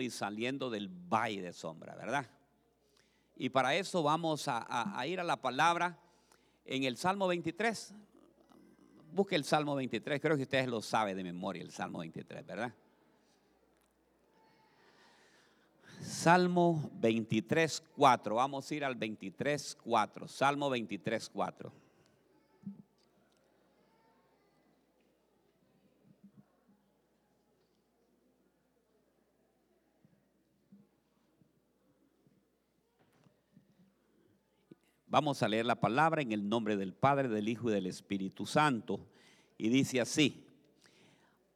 y saliendo del valle de sombra, ¿verdad? Y para eso vamos a, ir a la palabra en el Salmo 23. Busque el Salmo 23, creo que ustedes lo saben de memoria, el Salmo 23, ¿verdad? Salmo 23, 4. Vamos a ir al 23, 4. Salmo 23, 4. Vamos a leer la palabra en el nombre del Padre, del Hijo y del Espíritu Santo. Y dice así,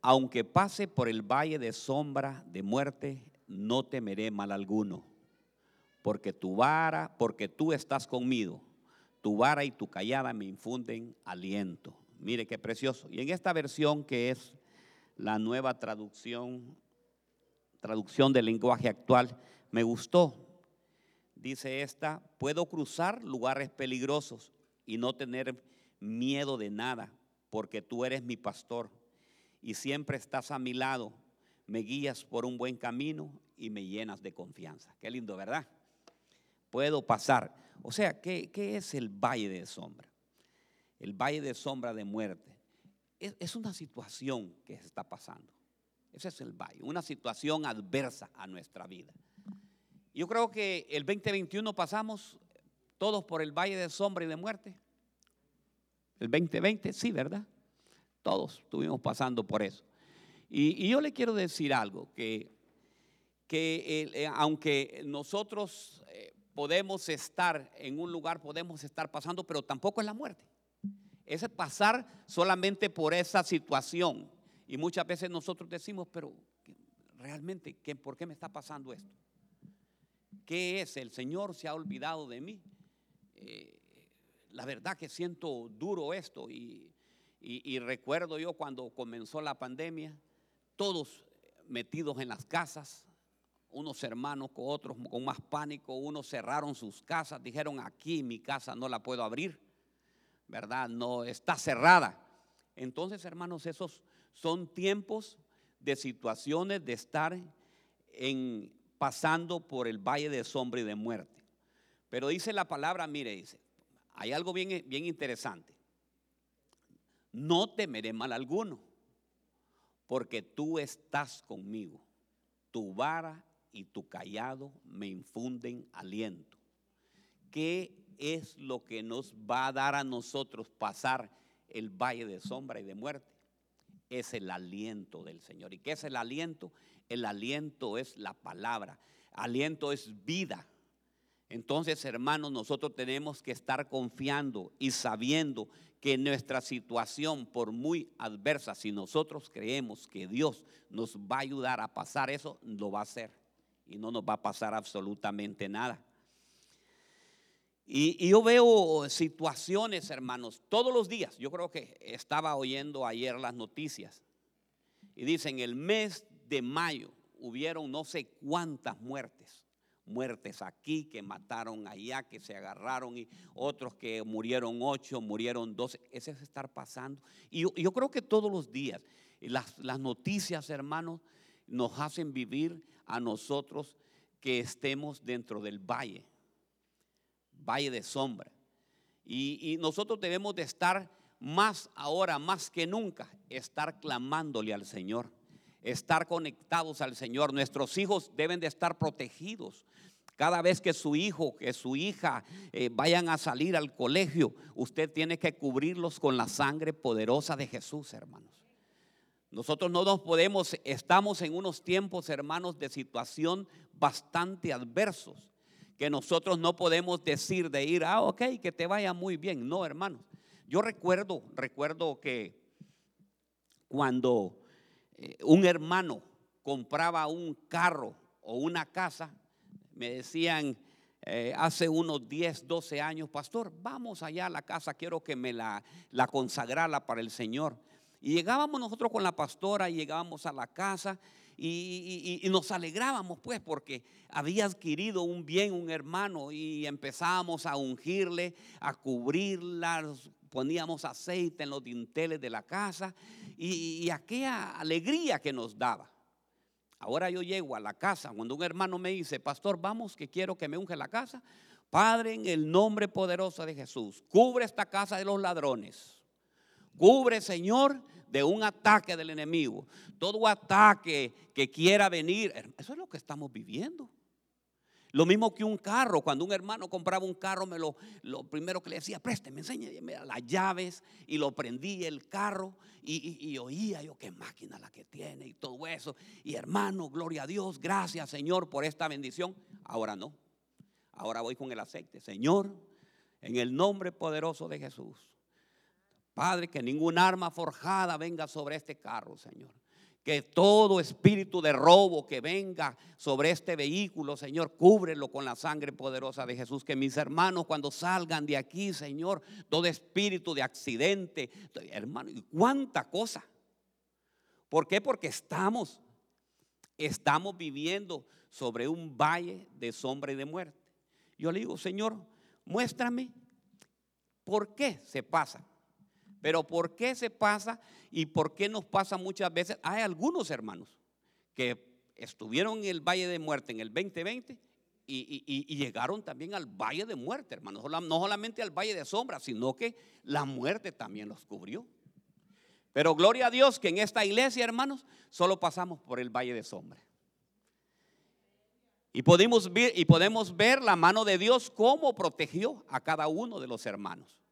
aunque pase por el valle de sombra de muerte, no temeré mal alguno, porque tu vara, porque tú estás conmigo, tu vara y tu callada me infunden aliento. Mire qué precioso. Y en esta versión que es la nueva traducción, traducción del lenguaje actual, me gustó dice esta, puedo cruzar lugares peligrosos y no tener miedo de nada, porque tú eres mi pastor y siempre estás a mi lado, me guías por un buen camino y me llenas de confianza. Qué lindo, ¿verdad? Puedo pasar. O sea, ¿qué, es el valle de sombra? El valle de sombra de muerte. Es, es una situación que está pasando. Ese es el valle, una situación adversa a nuestra vida. Yo creo que el 2021 pasamos todos por el valle de sombra y de muerte. El 2020, sí, ¿verdad? Todos estuvimos pasando por eso. Y, yo le quiero decir algo, que, que eh, aunque nosotros eh, podemos estar en un lugar, podemos estar pasando, pero tampoco es la muerte. Es pasar solamente por esa situación. Y muchas veces nosotros decimos, pero realmente, ¿por qué me está pasando esto? ¿Qué es? El Señor se ha olvidado de mí. Eh, la verdad que siento duro esto y, recuerdo yo cuando comenzó la pandemia, todos metidos en las casas, unos hermanos con otros con más pánico, unos cerraron sus casas, dijeron aquí mi casa no la puedo abrir, ¿verdad? No está cerrada. Entonces, hermanos, esos son tiempos de situaciones de estar en pasando por el valle de sombra y de muerte. Pero dice la palabra, mire, dice, hay algo bien, bien interesante. No temeré mal alguno, porque tú estás conmigo. Tu vara y tu callado me infunden aliento. ¿Qué es lo que nos va a dar a nosotros pasar el valle de sombra y de muerte? Es el aliento del Señor. ¿Y qué es el aliento? El aliento es la palabra. Aliento es vida. Entonces, hermanos, nosotros tenemos que estar confiando y sabiendo que nuestra situación, por muy adversa, si nosotros creemos que Dios nos va a ayudar a pasar eso, lo va a hacer. Y no nos va a pasar absolutamente nada. Y, yo veo situaciones, hermanos, todos los días. Yo creo que estaba oyendo ayer las noticias. Y dicen, el mes de mayo hubieron no sé cuántas muertes. Muertes aquí, que mataron allá, que se agarraron y otros que murieron ocho, murieron doce. Ese es estar pasando. Y yo, creo que todos los días las, las noticias, hermanos, nos hacen vivir a nosotros que estemos dentro del valle, valle de sombra. Y, nosotros debemos de estar más ahora, más que nunca, estar clamándole al Señor estar conectados al Señor. Nuestros hijos deben de estar protegidos. Cada vez que su hijo, que su hija eh, vayan a salir al colegio, usted tiene que cubrirlos con la sangre poderosa de Jesús, hermanos. Nosotros no nos podemos, estamos en unos tiempos, hermanos, de situación bastante adversos, que nosotros no podemos decir de ir, ah, ok, que te vaya muy bien. No, hermanos. Yo recuerdo, recuerdo que cuando eh, un hermano compraba un carro o una casa, me decían eh, hace unos 10, 12 años, pastor, vamos allá a la casa, quiero que me la, la consagrara para el Señor. Y llegábamos nosotros con la pastora y llegábamos a la casa y, y, nos alegrábamos pues porque había adquirido un bien un hermano y empezábamos a ungirle, a cubrirla, poníamos aceite en los dinteles de la casa y, aquella alegría que nos daba. Ahora yo llego a la casa cuando un hermano me dice, pastor, vamos que quiero que me unge la casa. Padre, en el nombre poderoso de Jesús, cubre esta casa de los ladrones. Cubre, Señor, de un ataque del enemigo. Todo ataque que quiera venir. Eso es lo que estamos viviendo. Lo mismo que un carro, cuando un hermano compraba un carro, me lo, lo primero que le decía, présteme, enséñame las llaves y lo prendí el carro y, oía yo qué máquina la que tiene y todo eso. Y hermano, gloria a Dios, gracias Señor por esta bendición. Ahora no, ahora voy con el aceite. Señor, en el nombre poderoso de Jesús, Padre, que ningún arma forjada venga sobre este carro, Señor que todo espíritu de robo que venga sobre este vehículo, Señor, cúbrelo con la sangre poderosa de Jesús. Que mis hermanos cuando salgan de aquí, Señor, todo espíritu de accidente, hermano, y cuánta cosa. ¿Por qué? Porque estamos, estamos viviendo sobre un valle de sombra y de muerte. Yo le digo, Señor, muéstrame por qué se pasa pero ¿por qué se pasa y por qué nos pasa muchas veces? Hay algunos hermanos que estuvieron en el Valle de Muerte en el 2020 y, llegaron también al Valle de Muerte, hermanos. No solamente al Valle de Sombra, sino que la muerte también los cubrió. Pero gloria a Dios que en esta iglesia, hermanos, solo pasamos por el Valle de Sombra. Y podemos ver, y podemos ver la mano de Dios cómo protegió a cada uno de los hermanos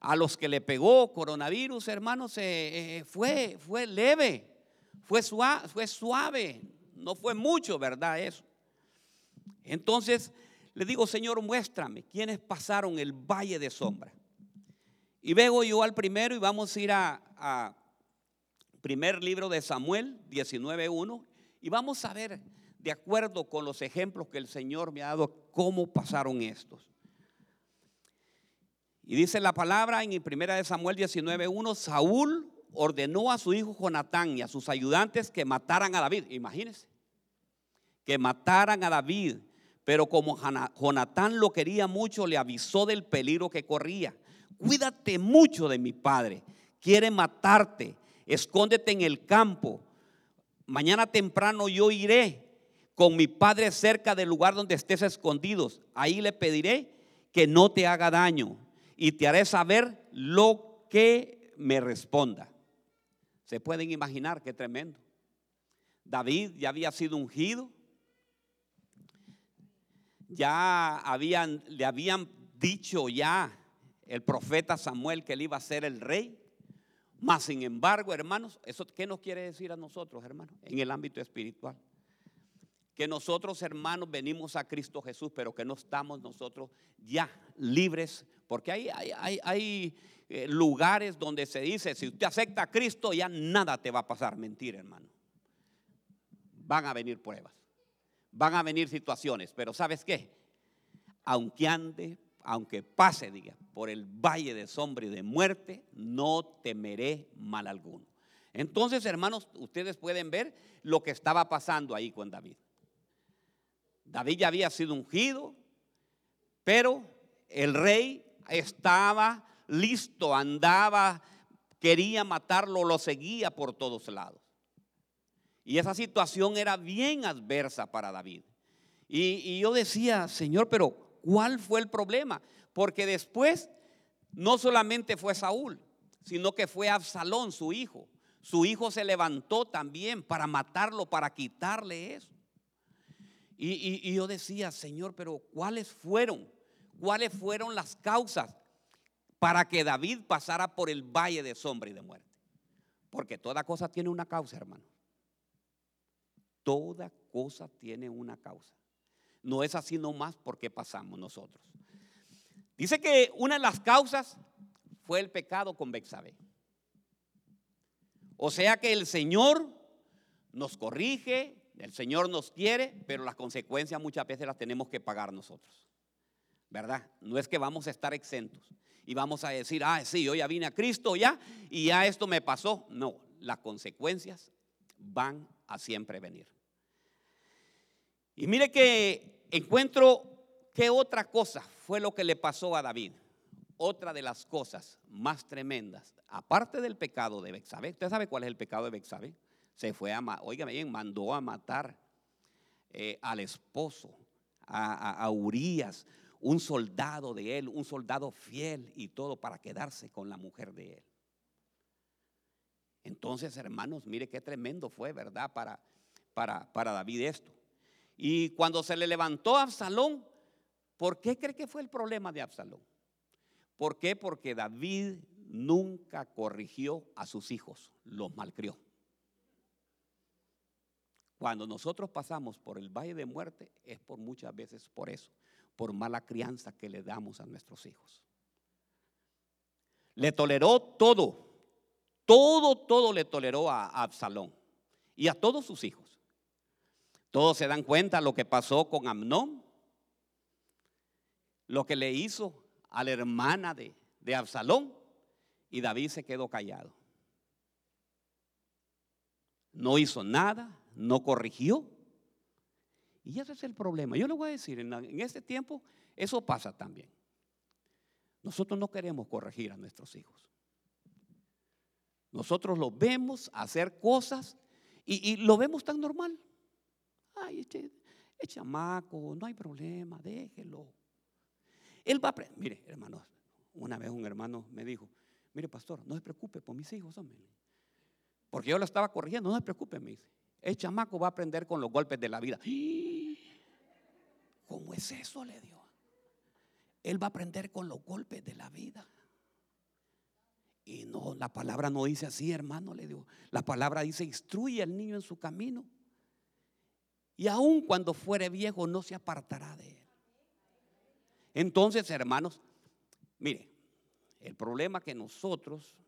a los que le pegó coronavirus, hermanos, eh, eh, fue, fue leve, fue suave, no fue mucho, ¿verdad? Eso. Entonces le digo, Señor, muéstrame quiénes pasaron el valle de sombra. Y veo yo al primero y vamos a ir a, a primer libro de Samuel 19.1 y vamos a ver, de acuerdo con los ejemplos que el Señor me ha dado, cómo pasaron estos. Y dice la palabra en 1 Samuel 19:1, Saúl ordenó a su hijo Jonatán y a sus ayudantes que mataran a David. Imagínense, que mataran a David. Pero como Jonatán lo quería mucho, le avisó del peligro que corría. Cuídate mucho de mi padre. Quiere matarte. Escóndete en el campo. Mañana temprano yo iré con mi padre cerca del lugar donde estés escondidos. Ahí le pediré que no te haga daño y te haré saber lo que me responda. Se pueden imaginar qué tremendo. David ya había sido ungido. Ya le habían dicho ya el profeta Samuel que él iba a ser el rey. Mas, sin embargo, hermanos, ¿eso qué nos quiere decir a nosotros, hermanos? En el ámbito espiritual. Que nosotros, hermanos, venimos a Cristo Jesús, pero que no estamos nosotros ya libres porque hay, hay, eh, lugares donde se dice, si usted acepta a Cristo, ya nada te va a pasar. Mentira, hermano. Van a venir pruebas, van a venir situaciones, pero ¿sabes qué? Aunque ande, aunque pase, diga, por el valle de sombra y de muerte, no temeré mal alguno. Entonces, hermanos, ustedes pueden ver lo que estaba pasando ahí con David. David ya había sido ungido, pero el rey estaba listo, andaba, quería matarlo, lo seguía por todos lados. Y esa situación era bien adversa para David. Y, yo decía, Señor, pero ¿cuál fue el problema? Porque después no solamente fue Saúl, sino que fue Absalón, su hijo. Su hijo se levantó también para matarlo, para quitarle eso. y, yo decía, Señor, pero ¿cuáles fueron? Cuáles fueron las causas para que David pasara por el valle de sombra y de muerte. Porque toda cosa tiene una causa, hermano. Toda cosa tiene una causa. No es así nomás porque pasamos nosotros. Dice que una de las causas fue el pecado con Bexabé. O sea que el Señor nos corrige, el Señor nos quiere, pero las consecuencias muchas veces las tenemos que pagar nosotros. ¿Verdad? No es que vamos a estar exentos y vamos a decir, ah, sí, yo ya vine a Cristo ya y ya esto me pasó. No, las consecuencias van a siempre venir. Y mire que encuentro qué otra cosa fue lo que le pasó a David. Otra de las cosas más tremendas, aparte del pecado de Bexabe. ¿Usted sabe cuál es el pecado de Bexabe? Se fue a, oiga bien, mandó a matar eh, al esposo, a, a Urias, un soldado de él, un soldado fiel y todo para quedarse con la mujer de él. Entonces, hermanos, mire qué tremendo fue, ¿verdad? Para, para, para David esto. Y cuando se le levantó a Absalón, ¿por qué cree que fue el problema de Absalón? ¿Por qué? Porque David nunca corrigió a sus hijos, los malcrió. Cuando nosotros pasamos por el valle de muerte es por muchas veces por eso, por mala crianza que le damos a nuestros hijos. Le toleró todo, todo, todo le toleró a Absalón y a todos sus hijos. Todos se dan cuenta lo que pasó con Amnón, lo que le hizo a la hermana de, de Absalón y David se quedó callado. No hizo nada, no corrigió. Y ese es el problema. Yo le voy a decir, en, este tiempo eso pasa también. Nosotros no queremos corregir a nuestros hijos. Nosotros lo vemos hacer cosas y, lo vemos tan normal. Ay, este, es chamaco, no hay problema, déjelo. Él va a. Mire, hermanos, una vez un hermano me dijo, mire pastor, no se preocupe por mis hijos, hombre. Porque yo lo estaba corrigiendo, no se preocupe, me dice. El chamaco va a aprender con los golpes de la vida. ¿Cómo es eso? Le dio. Él va a aprender con los golpes de la vida. Y no, la palabra no dice así, hermano, le digo. La palabra dice, instruye al niño en su camino. Y aun cuando fuere viejo, no se apartará de él. Entonces, hermanos, mire, el problema que nosotros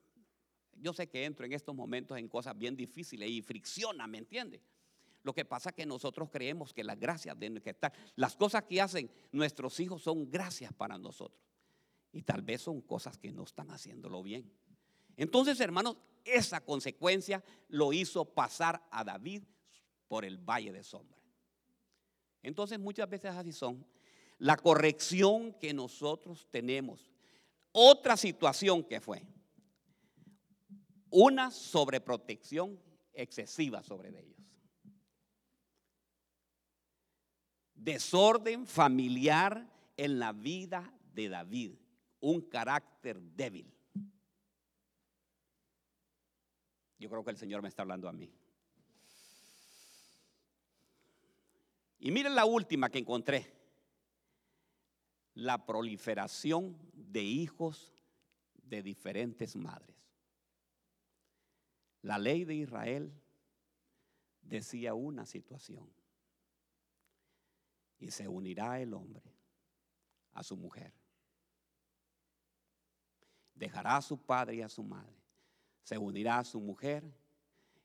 yo sé que entro en estos momentos en cosas bien difíciles y fricciona, ¿me entiende? Lo que pasa es que nosotros creemos que las gracias de que estar, las cosas que hacen nuestros hijos son gracias para nosotros. Y tal vez son cosas que no están haciéndolo bien. Entonces, hermanos, esa consecuencia lo hizo pasar a David por el valle de sombra. Entonces, muchas veces así son. La corrección que nosotros tenemos. Otra situación que fue una sobreprotección excesiva sobre ellos. Desorden familiar en la vida de David, un carácter débil. Yo creo que el Señor me está hablando a mí. Y miren la última que encontré. La proliferación de hijos de diferentes madres. La ley de Israel decía una situación. Y se unirá el hombre a su mujer. Dejará a su padre y a su madre. Se unirá a su mujer.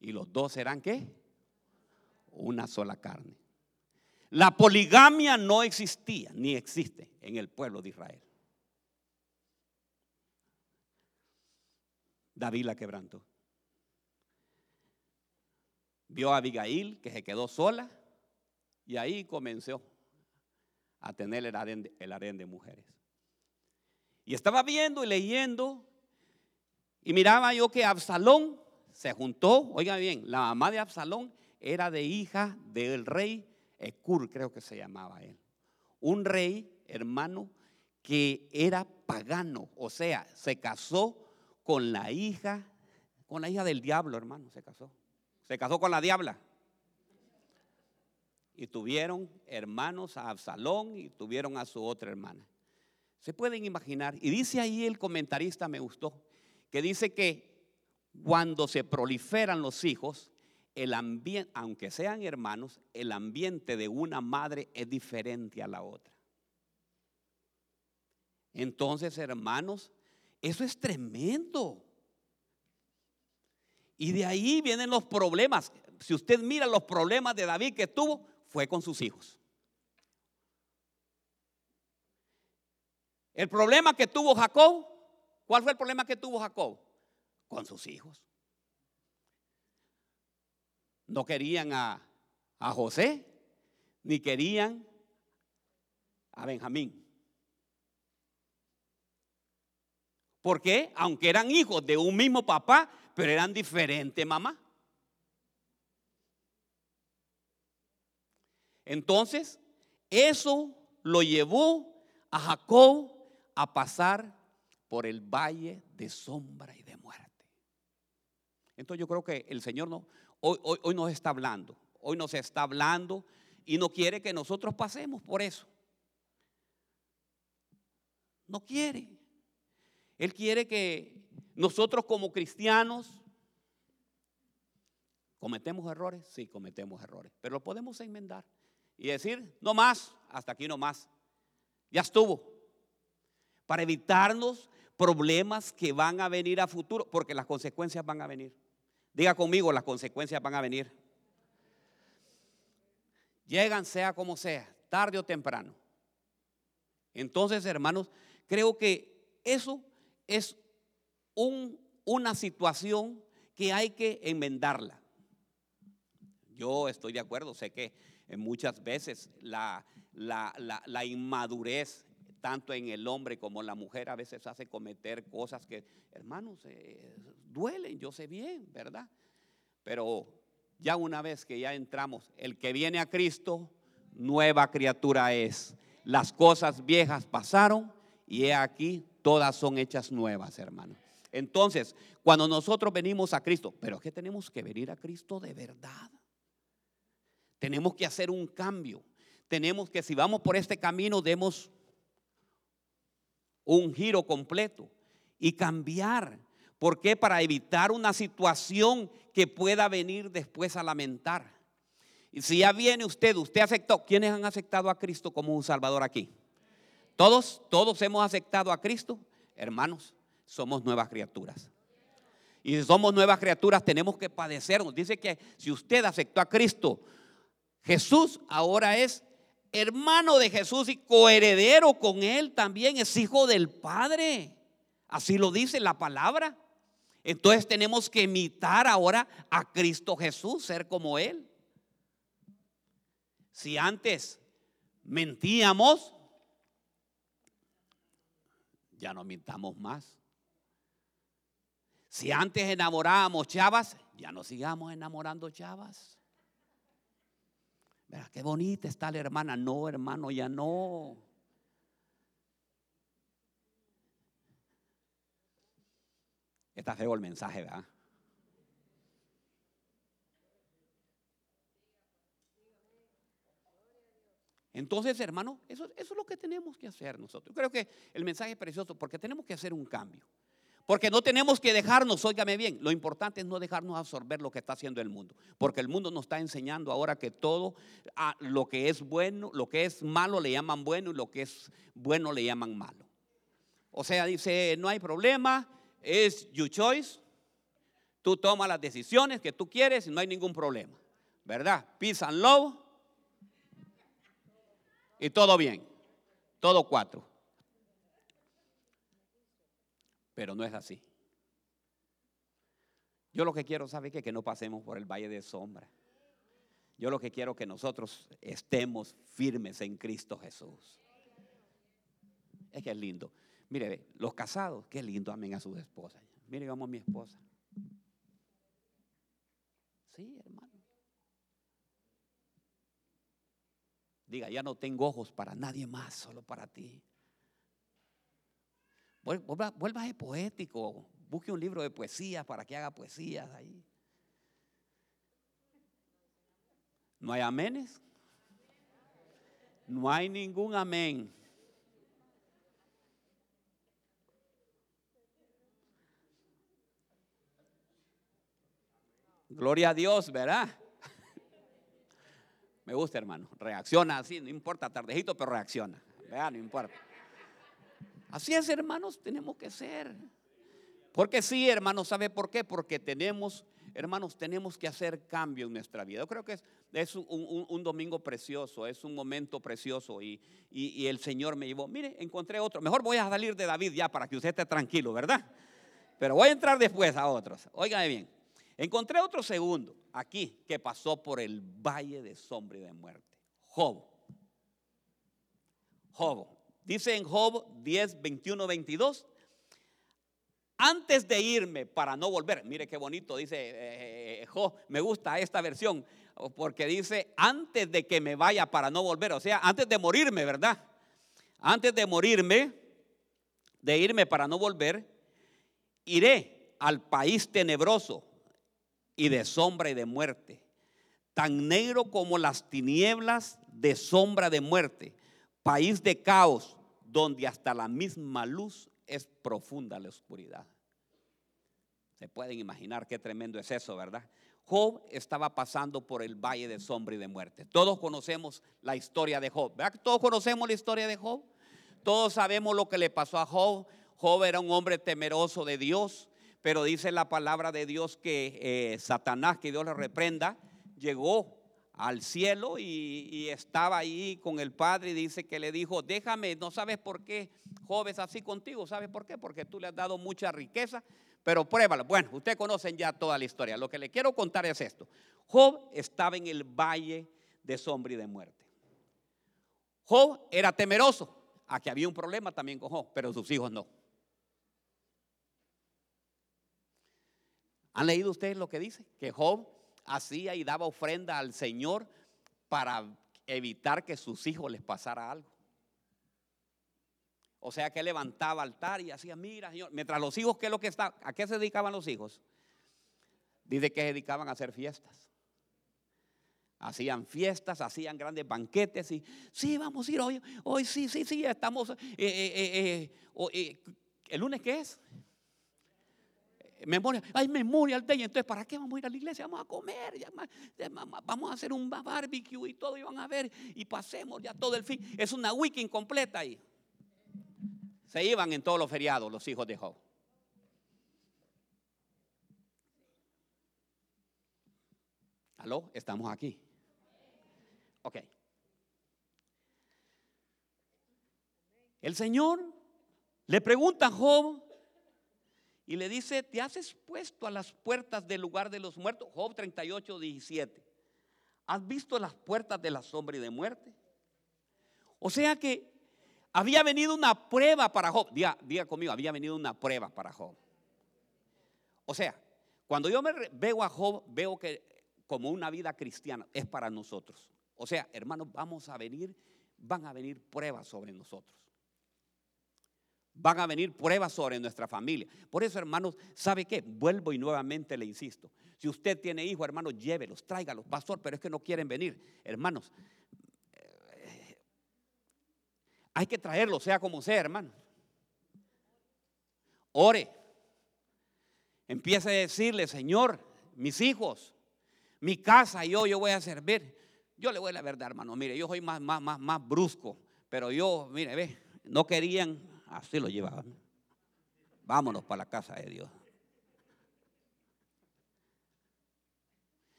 Y los dos serán qué? Una sola carne. La poligamia no existía ni existe en el pueblo de Israel. David la quebrantó. Vio a Abigail que se quedó sola y ahí comenzó a tener el harén, de mujeres. Y estaba viendo y leyendo y miraba yo que Absalón se juntó, oiga bien, la mamá de Absalón era de hija del rey Ecur, creo que se llamaba él. Un rey, hermano, que era pagano, o sea, se casó con la hija, con la hija del diablo, hermano, se casó. Se casó con la diabla. Y tuvieron hermanos a Absalón y tuvieron a su otra hermana. Se pueden imaginar. Y dice ahí el comentarista, me gustó, que dice que cuando se proliferan los hijos, el ambiente, aunque sean hermanos, el ambiente de una madre es diferente a la otra. Entonces, hermanos, eso es tremendo. Y de ahí vienen los problemas. Si usted mira los problemas de David que tuvo, fue con sus hijos. El problema que tuvo Jacob, ¿cuál fue el problema que tuvo Jacob? Con sus hijos. No querían a, a José, ni querían a Benjamín. Porque aunque eran hijos de un mismo papá, pero eran diferentes mamá. Entonces, eso lo llevó a Jacob a pasar por el valle de sombra y de muerte. Entonces yo creo que el Señor no, hoy, hoy, hoy nos está hablando, hoy nos está hablando y no quiere que nosotros pasemos por eso. No quiere. Él quiere que nosotros como cristianos cometemos errores, sí, cometemos errores, pero lo podemos enmendar y decir, no más, hasta aquí no más. Ya estuvo. Para evitarnos problemas que van a venir a futuro, porque las consecuencias van a venir. Diga conmigo, las consecuencias van a venir. Llegan sea como sea, tarde o temprano. Entonces, hermanos, creo que eso es una situación que hay que enmendarla. Yo estoy de acuerdo, sé que muchas veces la, la, inmadurez, tanto en el hombre como en la mujer, a veces hace cometer cosas que, hermanos, eh, duelen, yo sé bien, ¿verdad? Pero ya una vez que ya entramos, el que viene a Cristo, nueva criatura es. Las cosas viejas pasaron y he aquí, todas son hechas nuevas, hermano. Entonces, cuando nosotros venimos a Cristo, pero es que tenemos que venir a Cristo de verdad. Tenemos que hacer un cambio. Tenemos que, si vamos por este camino, demos un giro completo y cambiar. ¿Por qué? Para evitar una situación que pueda venir después a lamentar. Y si ya viene usted, usted aceptó. ¿Quiénes han aceptado a Cristo como un Salvador aquí? Todos, todos hemos aceptado a Cristo. Hermanos, somos nuevas criaturas. Y si somos nuevas criaturas, tenemos que padecernos. Dice que si usted aceptó a Cristo, Jesús ahora es hermano de Jesús y coheredero con él también, es hijo del Padre. Así lo dice la palabra. Entonces tenemos que imitar ahora a Cristo Jesús, ser como Él. Si antes mentíamos, ya no mintamos más. Si antes enamorábamos chavas, ya no sigamos enamorando chavas. Qué bonita está la hermana. No, hermano, ya no. Está feo el mensaje, ¿verdad? Entonces, hermano, eso, es lo que tenemos que hacer nosotros. Creo que el mensaje es precioso porque tenemos que hacer un cambio. Porque no tenemos que dejarnos, óigame bien, lo importante es no dejarnos absorber lo que está haciendo el mundo. Porque el mundo nos está enseñando ahora que todo lo que es bueno, lo que es malo le llaman bueno y lo que es bueno le llaman malo. O sea, dice, no hay problema, es your choice. Tú tomas las decisiones que tú quieres y no hay ningún problema. ¿Verdad? Peace and love. Y todo bien. Todo cuatro. Pero no es así. Yo lo que quiero, ¿sabe qué? Que no pasemos por el valle de sombra. Yo lo que quiero que nosotros estemos firmes en Cristo Jesús. Es que es lindo. Mire, los casados, qué lindo amen a sus esposas. Mire, yo amo a mi esposa. Sí, hermano. Diga, ya no tengo ojos para nadie más, solo para ti. Vuelva, vuelva ser poético. Busque un libro de poesía para que haga poesías ahí. ¿No hay amenes? No hay ningún amén. Gloria a Dios, ¿verdad? Me gusta, hermano. Reacciona así, no importa, tardejito, pero reacciona. ¿verdad? No importa. Así es, hermanos, tenemos que ser. Porque sí, hermanos, ¿sabe por qué? Porque tenemos, hermanos, tenemos que hacer cambio en nuestra vida. Yo creo que es, un, domingo precioso, es un momento precioso y, el Señor me llevó, mire, encontré otro. Mejor voy a salir de David ya para que usted esté tranquilo, ¿verdad? Pero voy a entrar después a otros. Óigame bien. Encontré otro segundo aquí que pasó por el valle de sombra y de muerte. Job. Job. Dice en Job 10, 21, 22. Antes de irme para no volver, mire qué bonito, dice eh, eh, Job, me gusta esta versión. porque dice, antes de que me vaya para no volver, o sea, antes de morirme, ¿verdad? Antes de morirme, de irme para no volver, iré al país tenebroso y de sombra y de muerte, tan negro como las tinieblas de sombra de muerte, país de caos, donde hasta la misma luz es profunda la oscuridad. Se pueden imaginar qué tremendo es eso, ¿verdad? Job estaba pasando por el valle de sombra y de muerte. Todos conocemos la historia de Job. ¿Verdad todos conocemos la historia de Job? Todos sabemos lo que le pasó a Job. Job era un hombre temeroso de Dios, pero dice la palabra de Dios que eh, Satanás, que Dios le reprenda, llegó al cielo y, estaba ahí con el Padre y dice que le dijo, déjame, no sabes por qué Job es así contigo, ¿sabes por qué? Porque tú le has dado mucha riqueza, pero pruébalo. Bueno, ustedes conocen ya toda la historia. Lo que le quiero contar es esto. Job estaba en el valle de sombra y de muerte. Job era temeroso. Aquí había un problema también con Job, pero sus hijos no. ¿Han leído ustedes lo que dice? Que Job hacía y daba ofrenda al Señor para evitar que sus hijos les pasara algo. O sea que levantaba altar y hacía, mira, Señor. Mientras los hijos, ¿qué es lo que está? ¿A qué se dedicaban los hijos? Dice que se dedicaban a hacer fiestas. Hacían fiestas, hacían grandes banquetes y sí, vamos a ir hoy, hoy sí, sí, sí, estamos. Eh, eh, eh, ¿El lunes qué es? Memoria, hay Memorial Day, entonces ¿para qué vamos a ir a la iglesia? Vamos a comer, vamos a hacer un barbecue y todo, y van a ver, y pasemos ya todo el fin. Es una weekend completa ahí. Se iban en todos los feriados los hijos de Job. ¿Aló? Estamos aquí. Ok. El Señor le pregunta a Job y le dice, ¿te has expuesto a las puertas del lugar de los muertos? Job 38, 17. ¿Has visto las puertas de la sombra y de muerte? O sea que había venido una prueba para Job. Diga, diga conmigo, había venido una prueba para Job. O sea, cuando yo me veo a Job, veo que como una vida cristiana es para nosotros. O sea, hermanos, vamos a venir, van a venir pruebas sobre nosotros. Van a venir pruebas sobre nuestra familia. Por eso, hermanos, ¿sabe qué? Vuelvo y nuevamente le insisto. Si usted tiene hijos, hermanos, llévelos, tráigalos, pastor, pero es que no quieren venir. Hermanos, Hay que traerlo, sea como sea, hermano. Ore. Empiece a decirle, Señor, mis hijos, mi casa, yo, yo voy a servir. Yo le voy a la verdad, hermano. Mire, yo soy más, más, más, más brusco. Pero yo, mire, ve, no querían, así lo llevaban. Vámonos para la casa de Dios.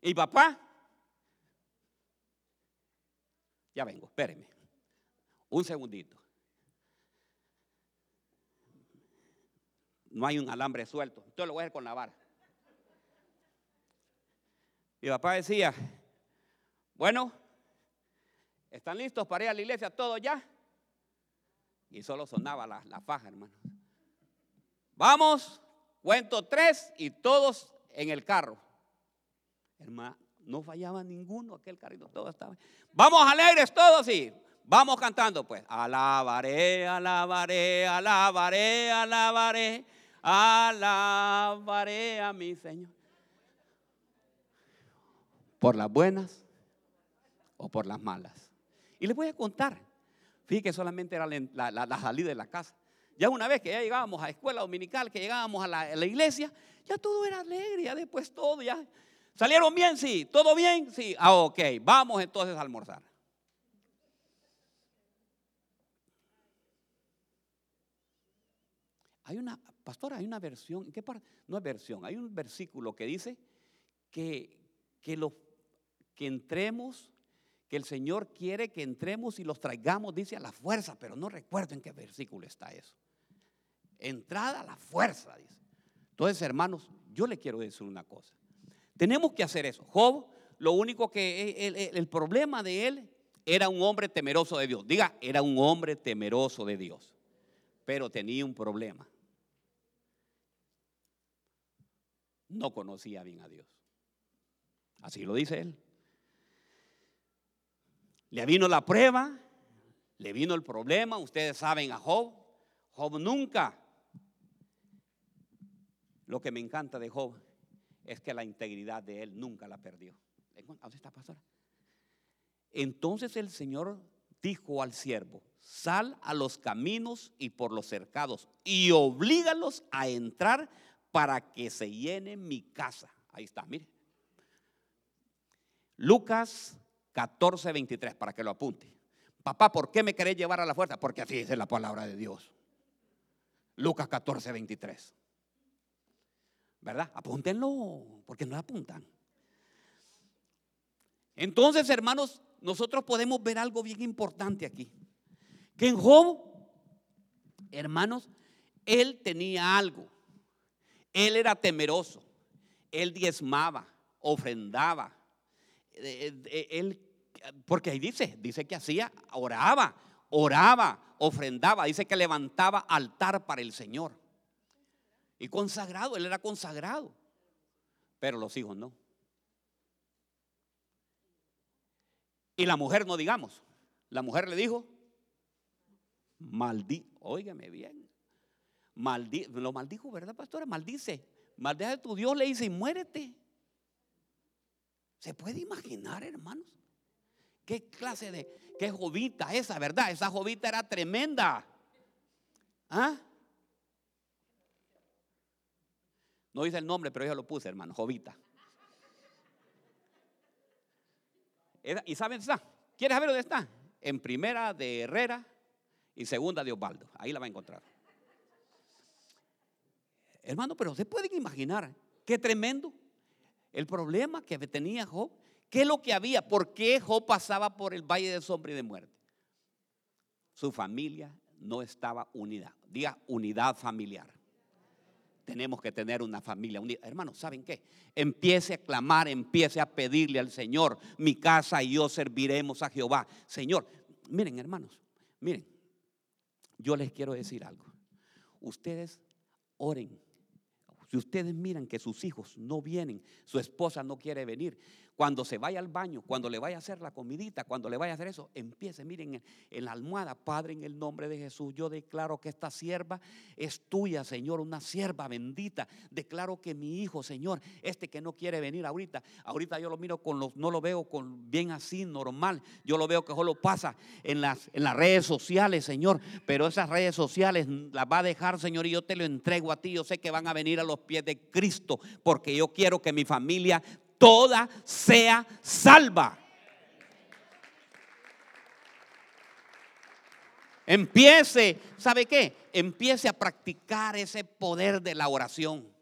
Y papá, ya vengo, espéreme. Un segundito. No hay un alambre suelto. Entonces lo voy a hacer con la vara. Mi papá decía, bueno, ¿están listos para ir a la iglesia todos ya? Y solo sonaba la, la faja, hermano. Vamos, cuento tres y todos en el carro. Hermano, no fallaba ninguno, aquel carrito, todo estaba. Vamos alegres todos y Vamos cantando pues. Alabaré, alabaré, alabaré, alabaré, alabaré a mi Señor. Por las buenas o por las malas. Y les voy a contar. Que solamente era la, salida de la casa. Ya una vez que ya llegábamos a escuela dominical, que llegábamos a la, la iglesia, ya todo era alegre, ya después todo, ya. ¿Salieron bien? Sí. ¿Todo bien? Sí. Ah, ok. Vamos entonces a almorzar. Hay una, pastora, hay una versión, ¿qué No es versión, hay un versículo que dice que, que, lo, que entremos, que el Señor quiere que entremos y los traigamos, dice a la fuerza, pero no recuerdo en qué versículo está eso. Entrada a la fuerza, dice. Entonces, hermanos, yo le quiero decir una cosa. Tenemos que hacer eso. Job, lo único que el, el problema de él era un hombre temeroso de Dios. Diga, era un hombre temeroso de Dios. Pero tenía un problema. no conocía bien a Dios. Así lo dice él. Le vino la prueba, le vino el problema. Ustedes saben a Job. Job nunca. Lo que me encanta de Job es que la integridad de él nunca la perdió. ¿Dónde está, pastora? Entonces el Señor dijo al siervo, sal a los caminos y por los cercados y oblígalos a entrar para que se llene mi casa. Ahí está, mire. Lucas 14, 23, para que lo apunte. Papá, ¿por qué me querés llevar a la fuerza? Porque así es la palabra de Dios. Lucas 14, 23. ¿Verdad? Apúntenlo, porque no apuntan. Entonces, hermanos, nosotros podemos ver algo bien importante aquí. Que en Job, hermanos, él tenía algo. Él era temeroso. Él diezmaba, ofrendaba. Él, porque ahí dice, dice que hacía, oraba, oraba, ofrendaba. Dice que levantaba altar para el Señor. Y consagrado, él era consagrado. Pero los hijos no. Y la mujer no digamos. La mujer le dijo, maldí, óigame bien. Maldi, lo maldijo, ¿verdad, pastora? Maldice. Maldice a tu Dios, le dice, y muérete. ¿Se puede imaginar, hermanos? ¿Qué clase de, qué jovita esa, verdad? Esa jovita era tremenda. ¿Ah? No dice el nombre, pero yo lo puse, hermano, jovita. ¿Y saben dónde está? ¿Quieres saber dónde está? En primera de Herrera y segunda de Osvaldo. Ahí la va a encontrar. Hermano, pero se pueden imaginar qué tremendo el problema que tenía Job. ¿Qué es lo que había? ¿Por qué Job pasaba por el valle de sombra y de muerte? Su familia no estaba unida. Diga unidad familiar tenemos que tener una familia unida. Hermanos, ¿saben qué? Empiece a clamar, empiece a pedirle al Señor, mi casa y yo serviremos a Jehová. Señor, miren hermanos, miren, yo les quiero decir algo. Ustedes oren. Si ustedes miran que sus hijos no vienen, su esposa no quiere venir, cuando se vaya al baño, cuando le vaya a hacer la comidita, cuando le vaya a hacer eso, empiece, miren, en, la almohada, Padre, en el nombre de Jesús, yo declaro que esta sierva es tuya, Señor, una sierva bendita. Declaro que mi hijo, Señor, este que no quiere venir ahorita, ahorita yo lo miro con los, no lo veo con bien así, normal, yo lo veo que solo pasa en las, en las redes sociales, Señor, pero esas redes sociales las va a dejar, Señor, y yo te lo entrego a ti, yo sé que van a venir a los pies de Cristo, porque yo quiero que mi familia toda sea salva. Empiece, ¿sabe qué? Empiece a practicar ese poder de la oración.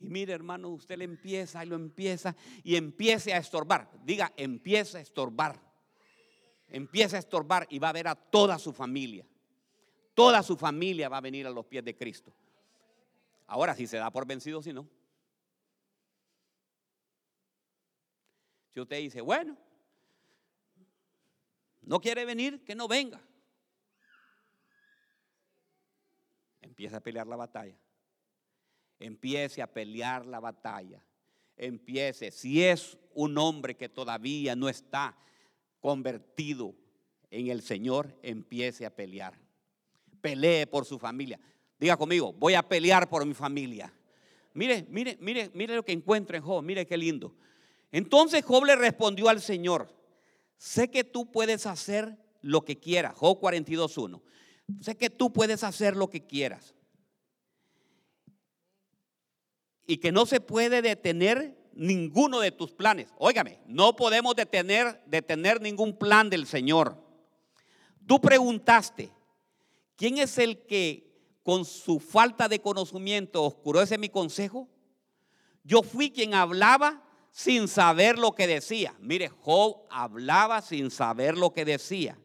Y mire, hermano, usted le empieza y lo empieza y empiece a estorbar. Diga, empieza a estorbar. Empieza a estorbar y va a ver a toda su familia. Toda su familia va a venir a los pies de Cristo. Ahora, si se da por vencido, si no. Si usted dice, bueno, no quiere venir, que no venga. Empieza a pelear la batalla. Empiece a pelear la batalla. Empiece, si es un hombre que todavía no está convertido en el Señor, empiece a pelear. Pelee por su familia. Diga conmigo, voy a pelear por mi familia. Mire, mire, mire, mire lo que encuentro en Job, mire qué lindo. Entonces Job le respondió al Señor, sé que tú puedes hacer lo que quieras. Job 42.1. Sé que tú puedes hacer lo que quieras. Y que no se puede detener ninguno de tus planes. Óigame, no podemos detener, detener ningún plan del Señor. Tú preguntaste, ¿quién es el que con su falta de conocimiento oscurece mi consejo? Yo fui quien hablaba sin saber lo que decía. Mire, Job hablaba sin saber lo que decía.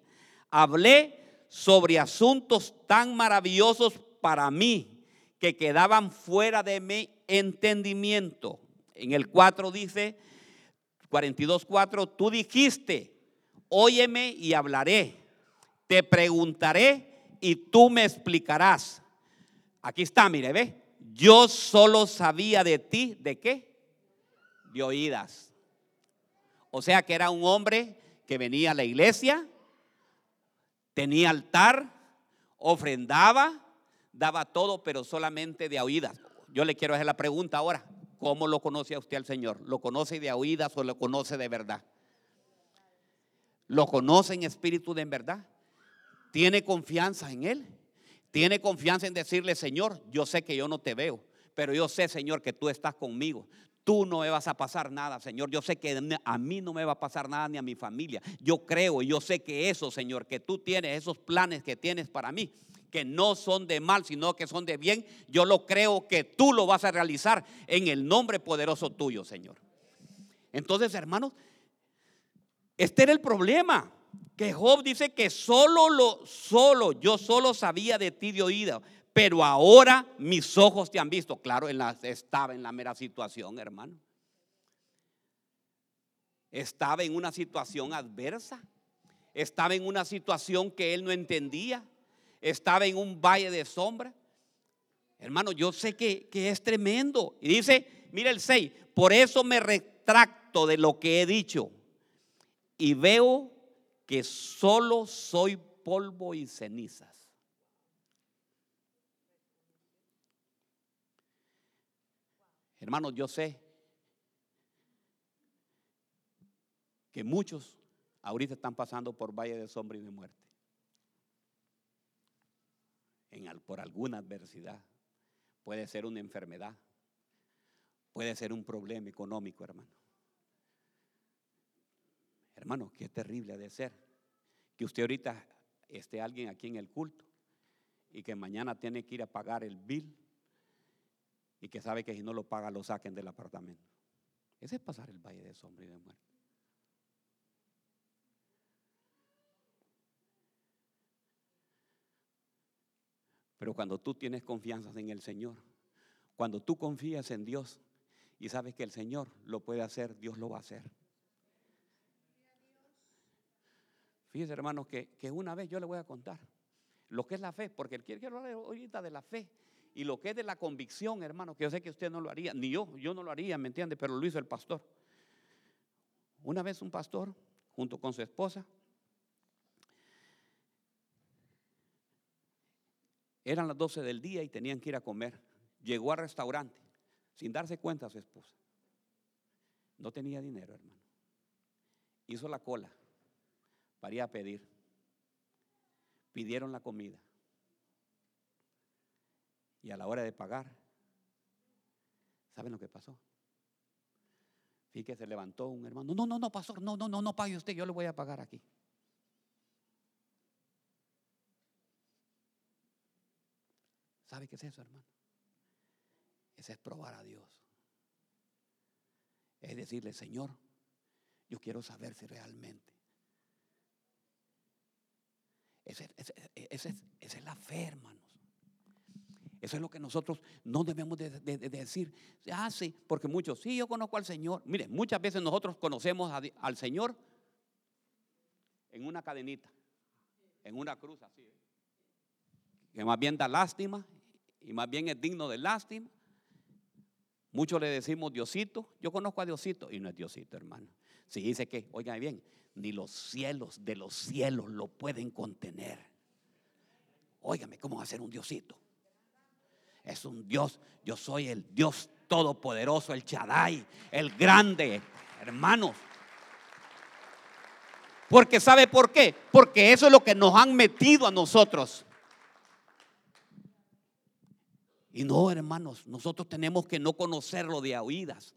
Hablé sobre asuntos tan maravillosos para mí que quedaban fuera de mi entendimiento. En el 4 dice, 42.4, tú dijiste, óyeme y hablaré, te preguntaré y tú me explicarás. Aquí está, mire, ve. Yo solo sabía de ti, ¿de qué? De oídas. O sea que era un hombre que venía a la iglesia, tenía altar, ofrendaba, daba todo, pero solamente de oídas. Yo le quiero hacer la pregunta ahora, ¿cómo lo conoce a usted al Señor? ¿Lo conoce de oídas o lo conoce de verdad? ¿Lo conoce en espíritu de en verdad? ¿Tiene confianza en Él? ¿Tiene confianza en decirle, Señor, yo sé que yo no te veo, pero yo sé, Señor, que tú estás conmigo? Tú no me vas a pasar nada, Señor. Yo sé que a mí no me va a pasar nada ni a mi familia. Yo creo y yo sé que eso, Señor, que tú tienes, esos planes que tienes para mí, que no son de mal, sino que son de bien, yo lo creo que tú lo vas a realizar en el nombre poderoso tuyo, Señor. Entonces, hermanos, este era el problema. Que Job dice que solo lo, solo, yo solo sabía de ti de oído, pero ahora mis ojos te han visto. Claro, en la, estaba en la mera situación, hermano. Estaba en una situación adversa. Estaba en una situación que él no entendía. Estaba en un valle de sombra. Hermano, yo sé que, que es tremendo. Y dice, mira el 6, por eso me retracto de lo que he dicho. Y veo que solo soy polvo y ceniza. Hermanos, yo sé que muchos ahorita están pasando por valle de sombra y de muerte. Por alguna adversidad. Puede ser una enfermedad. Puede ser un problema económico, hermano. Hermano, qué terrible ha de ser que usted ahorita esté alguien aquí en el culto y que mañana tiene que ir a pagar el bill y que sabe que si no lo paga lo saquen del apartamento. Ese es pasar el valle de sombra y de muerte. Pero cuando tú tienes confianza en el Señor, cuando tú confías en Dios y sabes que el Señor lo puede hacer, Dios lo va a hacer. Fíjese, hermanos, que, que una vez yo le voy a contar lo que es la fe, porque él quiere hablar ahorita de la fe. Y lo que es de la convicción, hermano, que yo sé que usted no lo haría, ni yo, yo no lo haría, ¿me entiende? Pero lo hizo el pastor. Una vez un pastor, junto con su esposa, eran las 12 del día y tenían que ir a comer. Llegó al restaurante sin darse cuenta a su esposa. No tenía dinero, hermano. Hizo la cola para a pedir. Pidieron la comida. Y a la hora de pagar, ¿saben lo que pasó? Fíjate que se levantó un hermano. No, no, no, pastor, no, no, no, no pague usted, yo le voy a pagar aquí. ¿Sabe qué es eso, hermano? Ese es probar a Dios. Es decirle, Señor, yo quiero saber si realmente. Esa es la fe, hermano. Eso es lo que nosotros no debemos de, decir. Ah, sí, porque muchos, sí, yo conozco al Señor. Mire, muchas veces nosotros conocemos al Señor en una cadenita, en una cruz así. Que más bien da lástima y más bien es digno de lástima. Muchos le decimos Diosito. Yo conozco a Diosito y no es Diosito, hermano. Si dice que, oigan bien, ni los cielos de los cielos lo pueden contener. Óigame, ¿cómo va a ser un Diosito? es un Dios. Yo soy el Dios todopoderoso, el Chadai, el grande, hermanos. Porque ¿sabe por qué? Porque eso es lo que nos han metido a nosotros. Y no, hermanos, nosotros tenemos que no conocerlo de oídas.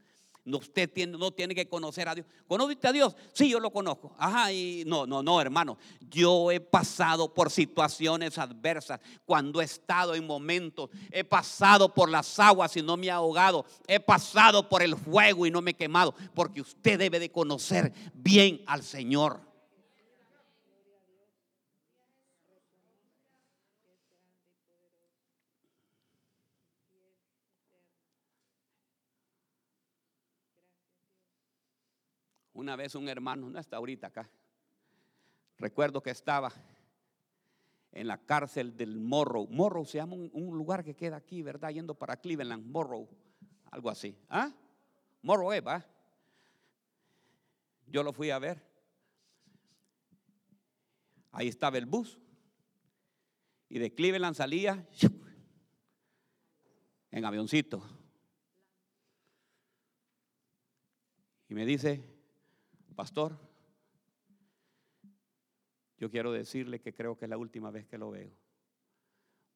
Usted tiene, no tiene que conocer a Dios. ¿Conoce a Dios? Sí, yo lo conozco. Ajá, y no, no, no, hermano. Yo he pasado por situaciones adversas cuando he estado en momentos. He pasado por las aguas y no me he ahogado. He pasado por el fuego y no me he quemado. Porque usted debe de conocer bien al Señor. Una vez un hermano, no está ahorita acá, recuerdo que estaba en la cárcel del Morrow. Morrow se llama un, lugar que queda aquí, ¿verdad? Yendo para Cleveland, Morrow, algo así. ¿Ah? Morrow, ¿eh? Yo lo fui a ver. Ahí estaba el bus. Y de Cleveland salía en avioncito. Y me dice, pastor, yo quiero decirle que creo que es la última vez que lo veo.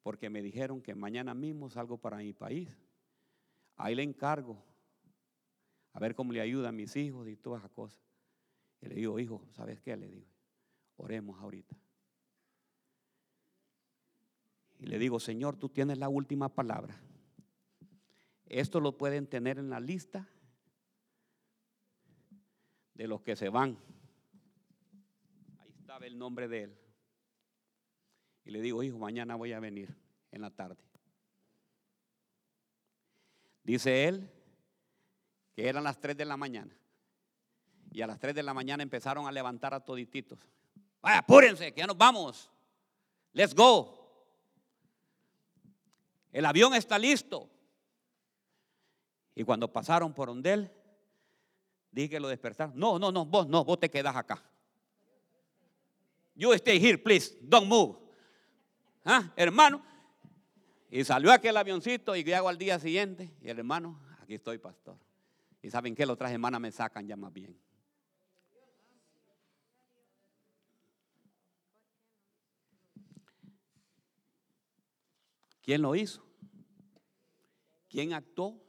Porque me dijeron que mañana mismo salgo para mi país. Ahí le encargo. A ver cómo le ayuda a mis hijos y todas esas cosas. Y le digo, hijo, ¿sabes qué? Le digo, oremos ahorita. Y le digo, Señor, tú tienes la última palabra. Esto lo pueden tener en la lista de los que se van. Ahí estaba el nombre de él. Y le digo, hijo, mañana voy a venir en la tarde. Dice él que eran las 3 de la mañana. Y a las 3 de la mañana empezaron a levantar a todititos. Vaya, apúrense, que ya nos vamos. Let's go. El avión está listo. Y cuando pasaron por donde él, dije que lo despertaron. No, no, no, vos no, vos te quedas acá. You stay here, please. Don't move. ¿Ah, hermano? Y salió aquel avioncito y hago al día siguiente. Y el hermano, aquí estoy, pastor. Y saben que las otras semanas me sacan ya más bien. ¿Quién lo hizo? ¿Quién actuó?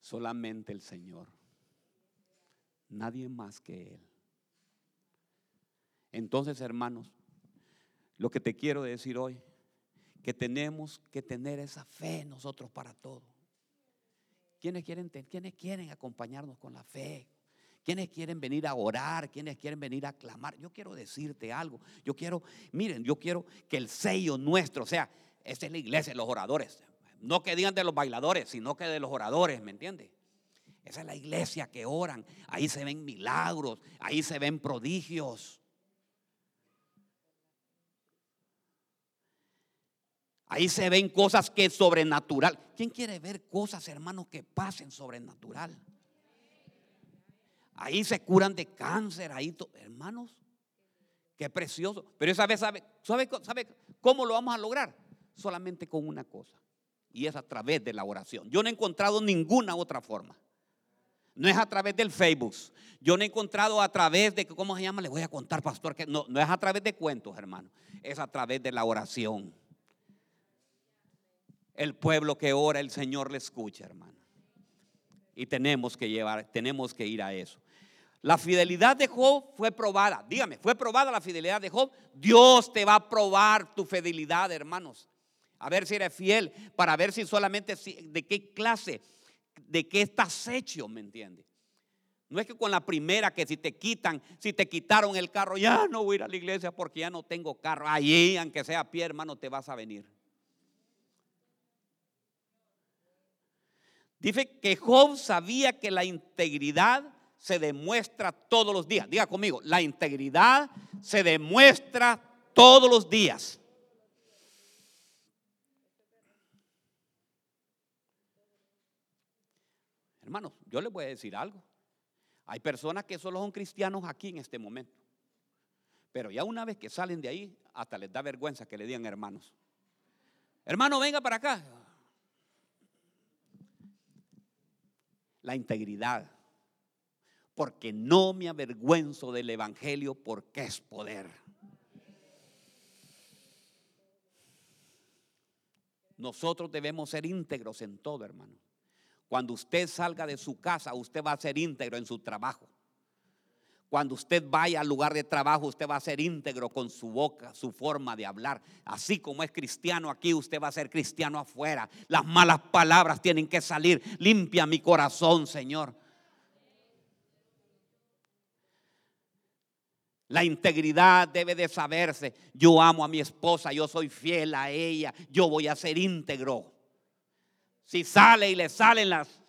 Solamente el Señor. Nadie más que Él. Entonces, hermanos, lo que te quiero decir hoy, que tenemos que tener esa fe nosotros para todo. ¿Quiénes quieren, ¿Quiénes quieren acompañarnos con la fe? ¿Quiénes quieren venir a orar? ¿Quiénes quieren venir a clamar? Yo quiero decirte algo. Yo quiero, miren, yo quiero que el sello nuestro, o sea, esta es la iglesia, los oradores. No que digan de los bailadores, sino que de los oradores, ¿me entiendes? Esa es la iglesia que oran. Ahí se ven milagros, ahí se ven prodigios. Ahí se ven cosas que es sobrenatural. ¿Quién quiere ver cosas, hermanos, que pasen sobrenatural? Ahí se curan de cáncer, ahí, hermanos, qué precioso. Pero esa vez, ¿sabe, sabe, ¿sabe cómo lo vamos a lograr? Solamente con una cosa, y es a través de la oración. Yo no he encontrado ninguna otra forma. No es a través del Facebook. Yo no he encontrado a través de, ¿cómo se llama? Le voy a contar, pastor, que no, no es a través de cuentos, hermano. Es a través de la oración. El pueblo que ora, el Señor le escucha, hermano. Y tenemos que llevar, tenemos que ir a eso. La fidelidad de Job fue probada. Dígame, ¿fue probada la fidelidad de Job? Dios te va a probar tu fidelidad, hermanos. A ver si eres fiel, para ver si solamente de qué clase, de qué estás hecho, ¿me entiendes? No es que con la primera que si te quitan, si te quitaron el carro, ya no voy a ir a la iglesia porque ya no tengo carro. Allí, aunque sea pie, hermano, te vas a venir. Dice que Job sabía que la integridad se demuestra todos los días. Diga conmigo, la integridad se demuestra todos los días. Hermanos, yo les voy a decir algo. Hay personas que solo son cristianos aquí en este momento. Pero ya una vez que salen de ahí, hasta les da vergüenza que le digan hermanos. Hermano, venga para acá. La integridad. Porque no me avergüenzo del Evangelio porque es poder. Nosotros debemos ser íntegros en todo, hermano. Cuando usted salga de su casa, usted va a ser íntegro en su trabajo. Cuando usted vaya al lugar de trabajo, usted va a ser íntegro con su boca, su forma de hablar. Así como es cristiano aquí, usted va a ser cristiano afuera. Las malas palabras tienen que salir. Limpia mi corazón, Señor. La integridad debe de saberse. Yo amo a mi esposa, yo soy fiel a ella, yo voy a ser íntegro. Si sale y le salen las,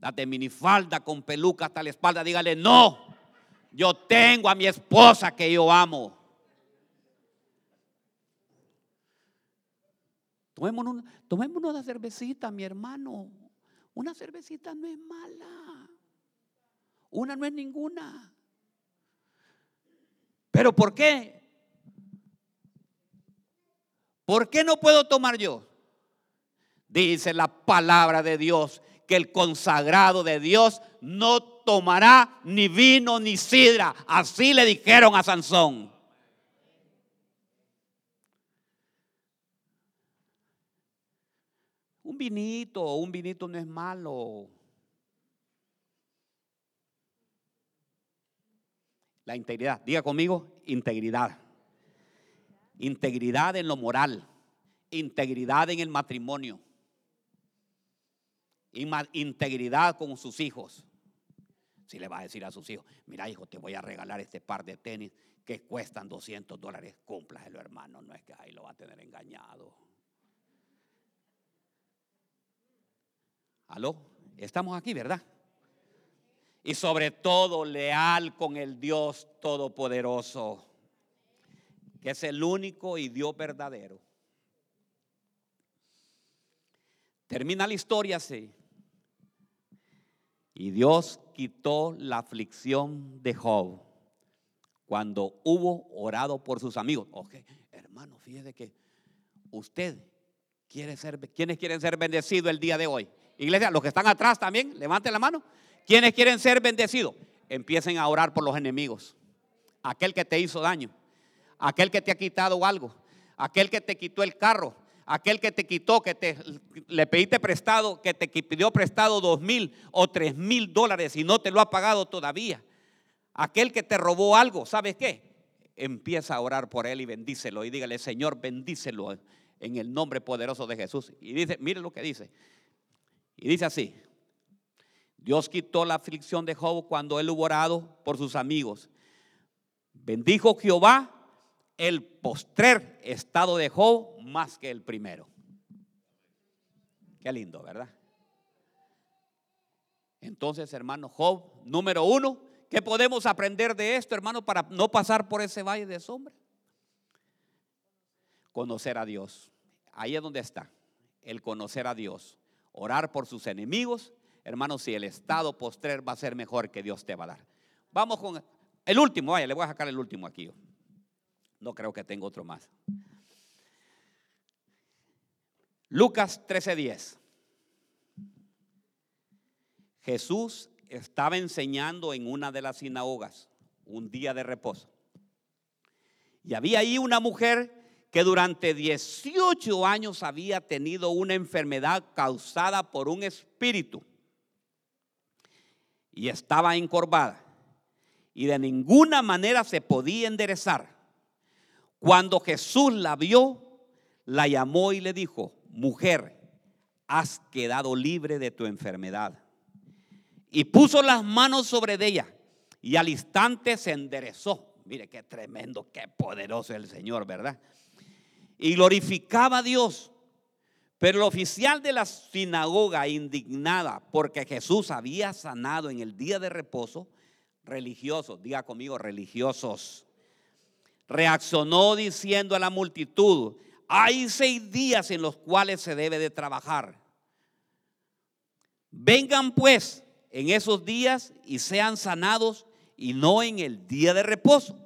las de minifalda con peluca hasta la espalda, dígale, no, yo tengo a mi esposa que yo amo. Tomémonos, tomémonos una cervecita, mi hermano. Una cervecita no es mala. Una no es ninguna. ¿Pero por qué? ¿Por qué no puedo tomar yo? Dice la palabra de Dios que el consagrado de Dios no tomará ni vino ni sidra. Así le dijeron a Sansón. Un vinito, un vinito no es malo. La integridad, diga conmigo, integridad. Integridad en lo moral, integridad en el matrimonio, integridad con sus hijos. Si le va a decir a sus hijos, mira hijo, te voy a regalar este par de tenis que cuestan 200 dólares, cúmplaselo hermano, no es que ahí lo va a tener engañado. ¿Aló? Estamos aquí, ¿verdad? Y sobre todo leal con el Dios Todopoderoso, que es el único y Dios verdadero. Termina la historia así. Y Dios quitó la aflicción de Job cuando hubo orado por sus amigos. Ok, hermano, fíjese que usted quiere ser, ¿quiénes quieren ser bendecidos el día de hoy? Iglesia, los que están atrás también, levanten la mano. ¿Quiénes quieren ser bendecidos? Empiecen a orar por los enemigos. Aquel que te hizo daño, aquel que te ha quitado algo, aquel que te quitó el carro, aquel que te quitó, que te, le pediste prestado, que te pidió prestado dos mil o tres mil dólares y no te lo ha pagado todavía. Aquel que te robó algo, ¿sabes qué? Empieza a orar por él y bendícelo y dígale, Señor, bendícelo en el nombre poderoso de Jesús. Y dice, mire lo que dice. Y dice así, Dios quitó la aflicción de Job cuando él hubo orado por sus amigos. Bendijo Jehová el postrer estado de Job más que el primero. Qué lindo, ¿verdad? Entonces, hermano, Job, número uno, ¿qué podemos aprender de esto, hermano, para no pasar por ese valle de sombra? Conocer a Dios. Ahí es donde está, el conocer a Dios. Orar por sus enemigos. Hermano, si el estado postrer va a ser mejor que Dios te va a dar. Vamos con el último, vaya, le voy a sacar el último aquí. No creo que tenga otro más. Lucas 13:10. Jesús estaba enseñando en una de las sinagogas un día de reposo. Y había ahí una mujer que durante 18 años había tenido una enfermedad causada por un espíritu y estaba encorvada y de ninguna manera se podía enderezar. Cuando Jesús la vio, la llamó y le dijo, mujer, has quedado libre de tu enfermedad. Y puso las manos sobre ella y al instante se enderezó. Mire qué tremendo, qué poderoso el Señor, ¿verdad? Y glorificaba a Dios. Pero el oficial de la sinagoga, indignada porque Jesús había sanado en el día de reposo, religiosos, diga conmigo, religiosos, reaccionó diciendo a la multitud, hay seis días en los cuales se debe de trabajar. Vengan pues en esos días y sean sanados y no en el día de reposo.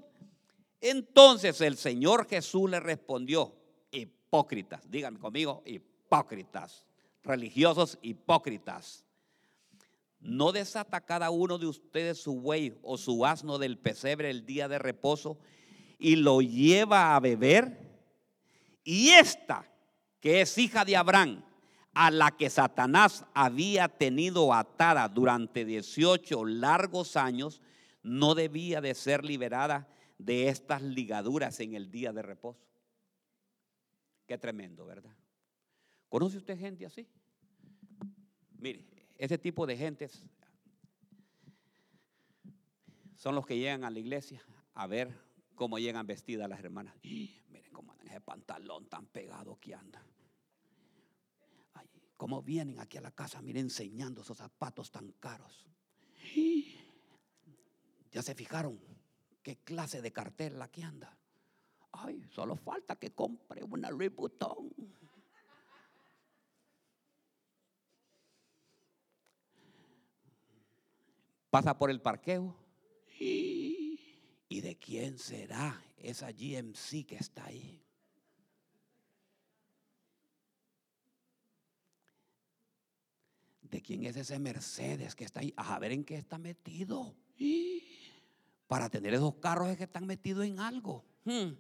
Entonces el Señor Jesús le respondió, hipócritas, díganme conmigo, hipócritas, religiosos hipócritas. ¿No desata cada uno de ustedes su buey o su asno del pesebre el día de reposo y lo lleva a beber. Y esta, que es hija de Abraham, a la que Satanás había tenido atada durante 18 largos años, no debía de ser liberada de estas ligaduras en el día de reposo. Qué tremendo, ¿verdad? ¿Conoce usted gente así? Mire, ese tipo de gentes son los que llegan a la iglesia a ver cómo llegan vestidas las hermanas. miren cómo andan ese pantalón tan pegado que anda. Ay, cómo vienen aquí a la casa, miren enseñando esos zapatos tan caros. Ya se fijaron qué clase de cartel la que anda. Ay, solo falta que compre una Louis Vuitton. pasa por el parqueo. ¿Y de quién será esa GMC que está ahí? ¿De quién es ese Mercedes que está ahí? A ver en qué está metido. Para tener esos carros es que están metidos en algo. Hmm.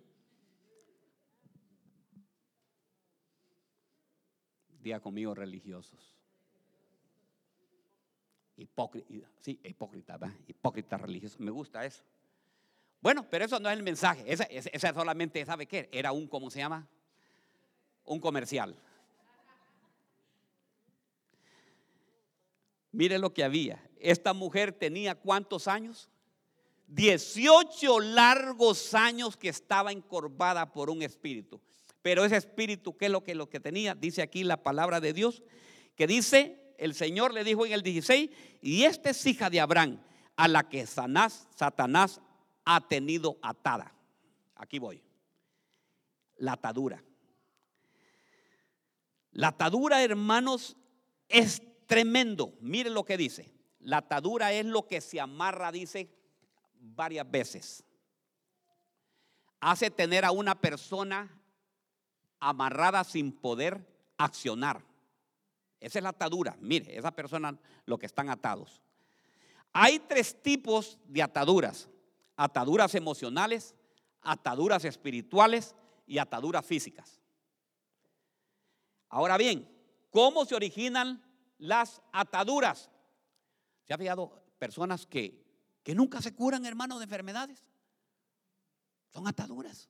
Día conmigo religiosos. Hipócrita, sí, hipócrita, hipócrita religioso. Me gusta eso. Bueno, pero eso no es el mensaje. Esa, solamente, ¿sabe qué? Era un, ¿cómo se llama? Un comercial. Mire lo que había. Esta mujer tenía cuántos años? 18 largos años que estaba encorvada por un espíritu. Pero ese espíritu, ¿qué es lo que, lo que tenía? Dice aquí la palabra de Dios, que dice, el Señor le dijo en el 16, y esta es hija de Abraham, a la que Satanás, Satanás ha tenido atada. Aquí voy. La atadura. La atadura, hermanos, es tremendo. Miren lo que dice. La atadura es lo que se amarra, dice, varias veces. Hace tener a una persona amarrada sin poder accionar. Esa es la atadura. Mire, esa persona, lo que están atados. Hay tres tipos de ataduras. Ataduras emocionales, ataduras espirituales y ataduras físicas. Ahora bien, ¿cómo se originan las ataduras. ¿Se ha fijado personas que, que nunca se curan, hermanos, de enfermedades? Son ataduras.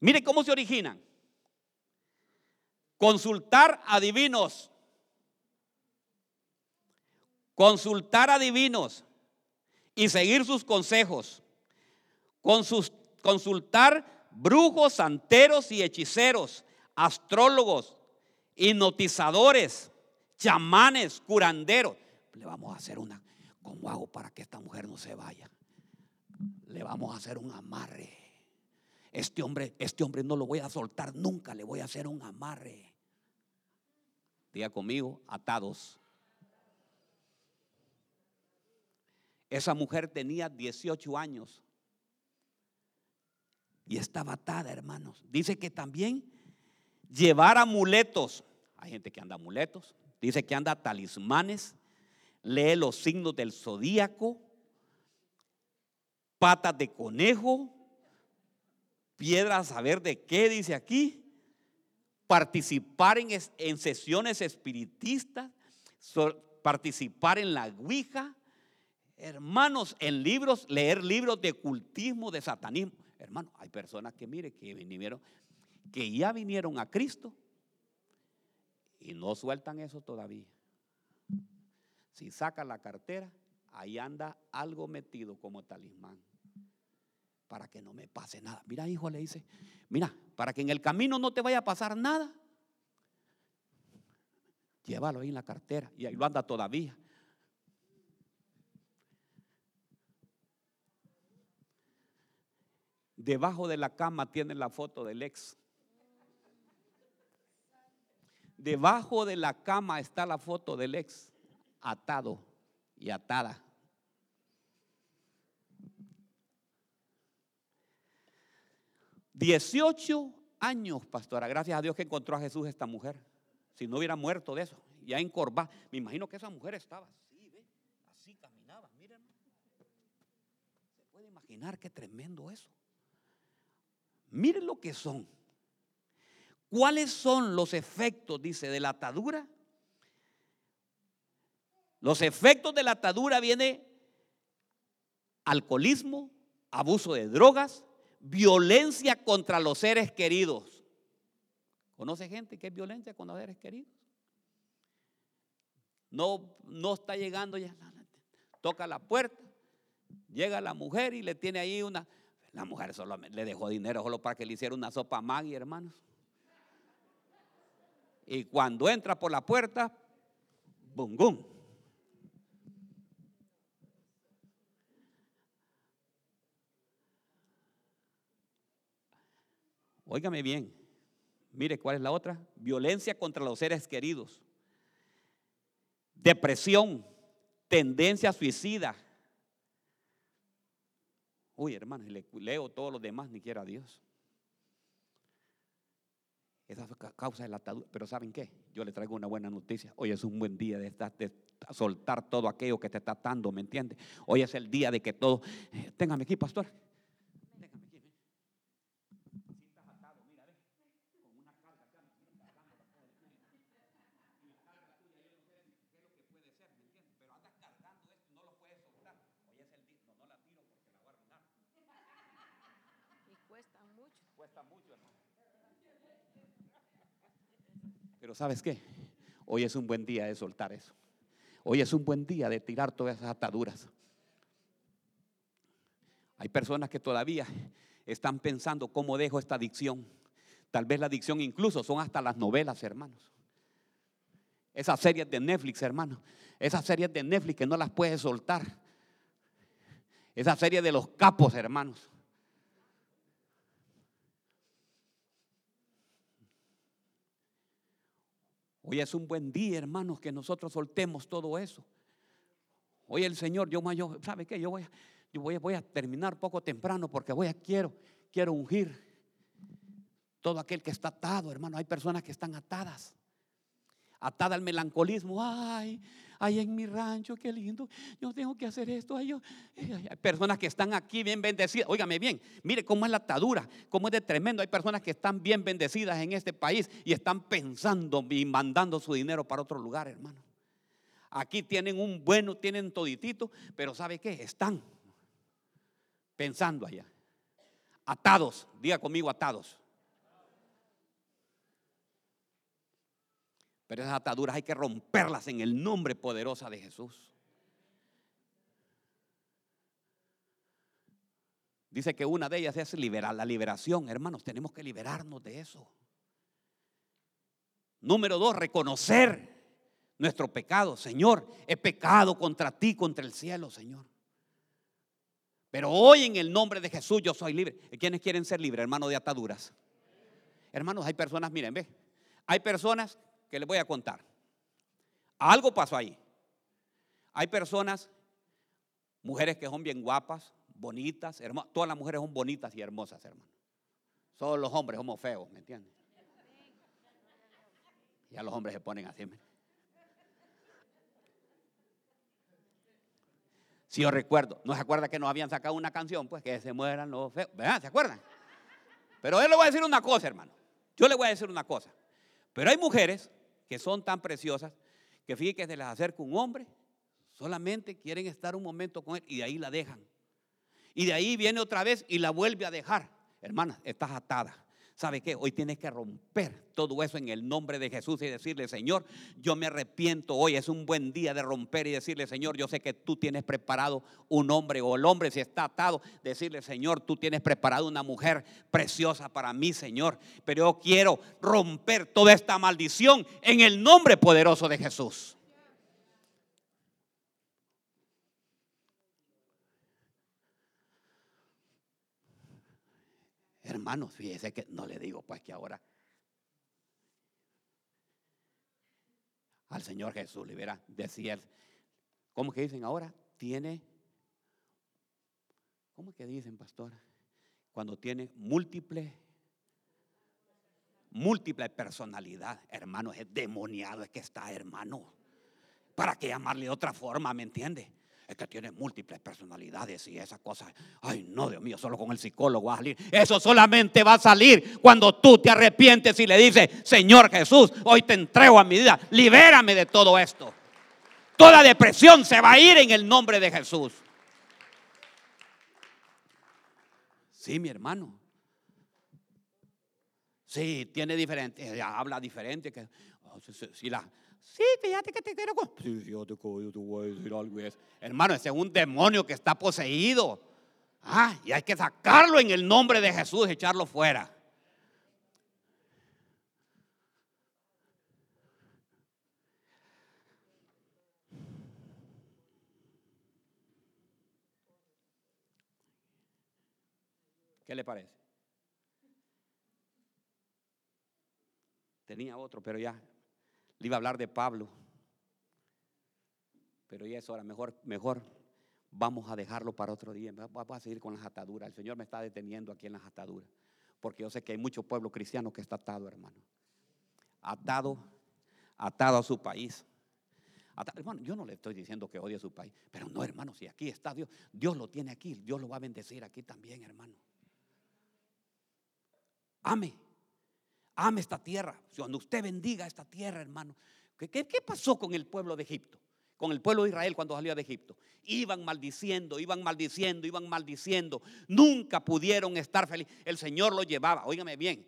Mire cómo se originan. Consultar a divinos. Consultar a divinos y seguir sus consejos. consultar brujos, santeros y hechiceros, astrólogos, hipnotizadores, chamanes, curanderos. Le vamos a hacer una, ¿cómo hago para que esta mujer no se vaya? Le vamos a hacer un amarre. Este hombre, este hombre no lo voy a soltar nunca, le voy a hacer un amarre. Diga conmigo, atados. Esa mujer tenía 18 años y estaba atada, hermanos. Dice que también llevar amuletos. Hay gente que anda amuletos. Dice que anda talismanes. Lee los signos del zodíaco. Patas de conejo. Piedras, a ver de qué dice aquí. Participar en, en sesiones espiritistas. participar en la Ouija. Hermanos, en libros, leer libros de cultismo, de satanismo. Hermano, hay personas que, mire, que vinieron, que ya vinieron a Cristo y no sueltan eso todavía. Si saca la cartera, ahí anda algo metido como talismán. Para que no me pase nada. Mira, hijo, le dice, mira, para que en el camino no te vaya a pasar nada, llévalo ahí en la cartera. Y ahí lo anda todavía. Debajo de la cama tiene la foto del ex. Debajo de la cama está la foto del ex, atado y atada. Dieciocho años, pastora. Gracias a Dios que encontró a Jesús esta mujer. Si no hubiera muerto de eso, ya encorvada. Me imagino que esa mujer estaba así, ¿ve? Así caminaba, miren. Se puede imaginar qué tremendo eso. Miren lo que son. ¿Cuáles son los efectos, dice, de la atadura? Los efectos de la atadura viene alcoholismo, abuso de drogas, violencia contra los seres queridos. ¿Conoce gente que es violencia contra los seres queridos? No, no está llegando ya. Toca la puerta, llega la mujer y le tiene ahí una. La mujer solo le dejó dinero solo para que le hiciera una sopa Maggi, hermanos. Y cuando entra por la puerta, bum, bum. Óigame bien. Mire cuál es la otra. Violencia contra los seres queridos. Depresión, tendencia suicida. Uy, hermano, le leo todos los demás, ni quiera Dios. Esa causa de la atadura. Pero ¿saben qué? Yo le traigo una buena noticia. Hoy es un buen día de soltar todo aquello que te está atando, ¿me entiendes? Hoy es el día de que todo... Eh, téngame aquí, pastor. ¿Sabes qué? Hoy es un buen día de soltar eso. Hoy es un buen día de tirar todas esas ataduras. Hay personas que todavía están pensando cómo dejo esta adicción. Tal vez la adicción incluso son hasta las novelas, hermanos. Esas series de Netflix, hermanos. Esas series de Netflix que no las puedes soltar. Esa serie de los capos, hermanos. Hoy es un buen día, hermanos, que nosotros soltemos todo eso. Hoy el Señor, yo, yo ¿sabe qué? Yo voy yo voy a terminar poco temprano porque voy a, quiero, quiero ungir todo aquel que está atado, hermano. Hay personas que están atadas, atada al melancolismo. Ay, ay, en mi rancho, qué lindo. Yo tengo que hacer esto. Yo, hay personas que están aquí bien bendecidas. Óigame bien, mire cómo es la atadura, cómo es de tremendo. Hay personas que están bien bendecidas en este país y están pensando y mandando su dinero para otro lugar, hermano. Aquí tienen un bueno, tienen toditito, pero ¿sabe qué? Están pensando allá. Atados, diga conmigo atados. Pero esas ataduras hay que romperlas en el nombre poderoso de Jesús. Dice que una de ellas es liberar la liberación. Hermanos, tenemos que liberarnos de eso. Número dos, reconocer nuestro pecado. Señor, he pecado contra ti, contra el cielo, Señor. Pero hoy en el nombre de Jesús yo soy libre. ¿Quiénes quieren ser libres, hermanos, de ataduras? Hermanos, hay personas, miren, ve. Hay personas que les voy a contar. Algo pasó ahí. Hay personas, mujeres que son bien guapas, bonitas, hermosas. Todas las mujeres son bonitas y hermosas, hermano. Solo los hombres somos feos, ¿me entiendes? Ya los hombres se ponen así. Si yo recuerdo, ¿no se acuerda que nos habían sacado una canción? Pues que se mueran los feos. ¿Verdad? ¿Se acuerdan? Pero yo le voy a decir una cosa, hermano. Yo le voy a decir una cosa. Pero hay mujeres que son tan preciosas que fíjense que se les acerca un hombre, solamente quieren estar un momento con él y de ahí la dejan. Y de ahí viene otra vez y la vuelve a dejar. Hermana, estás atada. ¿Sabe qué? Hoy tienes que romper todo eso en el nombre de Jesús y decirle, Señor, yo me arrepiento hoy. Es un buen día de romper y decirle, Señor, yo sé que tú tienes preparado un hombre o el hombre si está atado, decirle, Señor, tú tienes preparado una mujer preciosa para mí, Señor. Pero yo quiero romper toda esta maldición en el nombre poderoso de Jesús. Hermanos, fíjese que no le digo pues que ahora al Señor Jesús libera, decía, ¿cómo que dicen ahora? Tiene, ¿cómo que dicen, pastor? Cuando tiene múltiple, múltiple personalidad, hermano, es demoniado, es que está, hermano. ¿Para qué llamarle de otra forma, me entiende? Es que tiene múltiples personalidades y esas cosas. Ay, no, Dios mío, solo con el psicólogo va a salir. Eso solamente va a salir cuando tú te arrepientes y le dices, Señor Jesús, hoy te entrego a mi vida, libérame de todo esto. Toda depresión se va a ir en el nombre de Jesús. Sí, mi hermano. Sí, tiene diferente, habla diferente. Que, oh, si la, Sí, fíjate que te quiero. Sí, fíjate que yo te voy a decir algo. Es. Hermano, ese es un demonio que está poseído. Ah, y hay que sacarlo en el nombre de Jesús, echarlo fuera. ¿Qué le parece? Tenía otro, pero ya iba a hablar de Pablo. pero ya es hora, mejor, mejor vamos a dejarlo para otro día. Vamos a seguir con las ataduras. El Señor me está deteniendo aquí en las ataduras. Porque yo sé que hay mucho pueblo cristiano que está atado, hermano. Atado, atado a su país. hermano, yo no le estoy diciendo que odie a su país. Pero no, hermano, si aquí está Dios, Dios lo tiene aquí. Dios lo va a bendecir aquí también, hermano. Ame. Ame esta tierra. Cuando usted bendiga esta tierra, hermano. ¿Qué, qué pasó con el pueblo de Egipto? con el pueblo de Israel cuando salió de Egipto. Iban maldiciendo, iban maldiciendo, iban maldiciendo. Nunca pudieron estar felices. El Señor lo llevaba, óigame bien,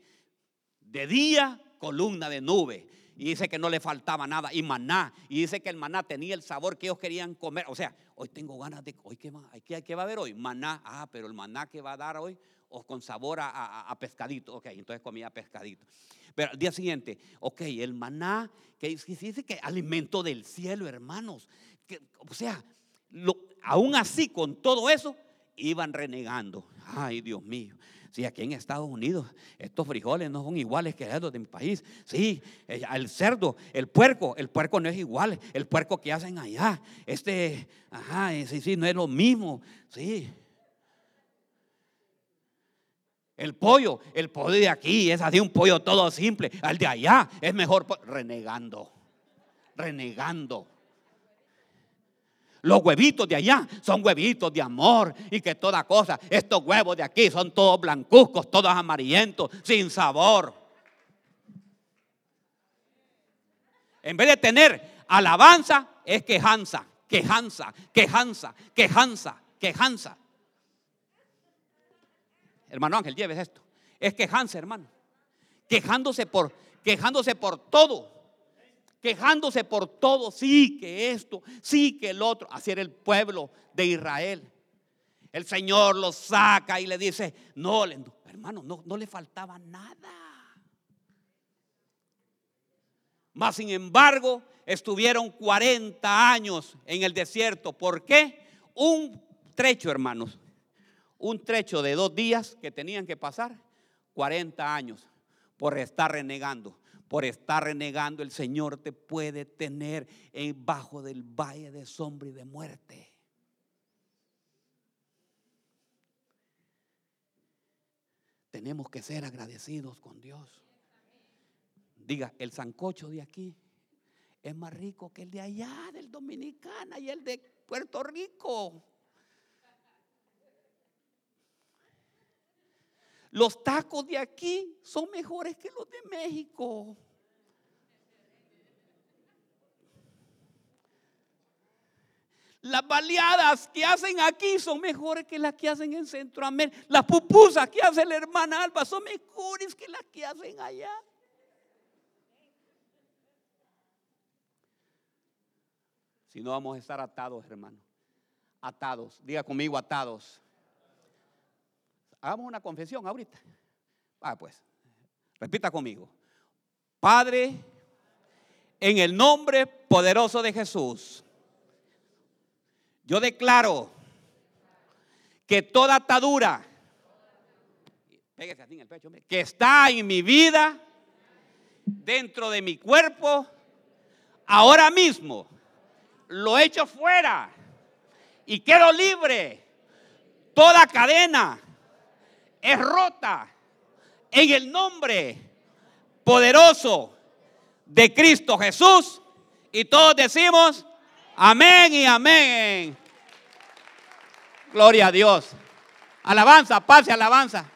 de día columna de nube. Y dice que no le faltaba nada. Y maná. Y dice que el maná tenía el sabor que ellos querían comer. O sea, hoy tengo ganas de... Hoy, ¿qué, va, ¿qué, va a haber hoy? Maná. Ah, pero el maná que va a dar hoy o con sabor a, pescadito. Ok, entonces comía pescadito. Pero al día siguiente, ok, el maná, que dice que alimento del cielo, hermanos. Que, o sea, aún así, con todo eso, iban renegando. Ay, Dios mío. Si aquí en Estados Unidos estos frijoles no son iguales que los de mi país. Sí, el cerdo, el puerco, el puerco no es igual. El puerco que hacen allá, este, ajá, sí, sí, no es lo mismo. Sí. El pollo, el pollo de aquí es así un pollo todo simple. Al de allá es mejor renegando, renegando. Los huevitos de allá son huevitos de amor y que toda cosa. Estos huevos de aquí son todos blancuzcos, todos amarillentos, sin sabor. En vez de tener alabanza, es quejanza, quejanza, quejanza, quejanza, quejanza. Hermano Ángel, lleves esto. Es quejanse, hermano. Quejándose por, quejándose por todo. Quejándose por todo. Sí, que esto, sí, que el otro. Así era el pueblo de Israel. El Señor lo saca y le dice, no, hermano, no, no le faltaba nada. Mas, sin embargo, estuvieron 40 años en el desierto. ¿Por qué? Un trecho, hermanos, un trecho de dos días que tenían que pasar 40 años por estar renegando. Por estar renegando, el Señor te puede tener bajo del valle de sombra y de muerte. Tenemos que ser agradecidos con Dios. Diga, el sancocho de aquí es más rico que el de allá, del Dominicana y el de Puerto Rico. Los tacos de aquí son mejores que los de México. Las baleadas que hacen aquí son mejores que las que hacen en Centroamérica. Las pupusas que hace la hermana Alba son mejores que las que hacen allá. Si no vamos a estar atados, hermano. Atados. Diga conmigo, atados. Hagamos una confesión ahorita. Ah, pues, repita conmigo. Padre, en el nombre poderoso de Jesús, yo declaro que toda atadura que está en mi vida, dentro de mi cuerpo, ahora mismo lo echo fuera y quedo libre. Toda cadena es rota en el nombre poderoso de Cristo Jesús. Y todos decimos, amén y amén. Gloria a Dios. Alabanza, pase alabanza.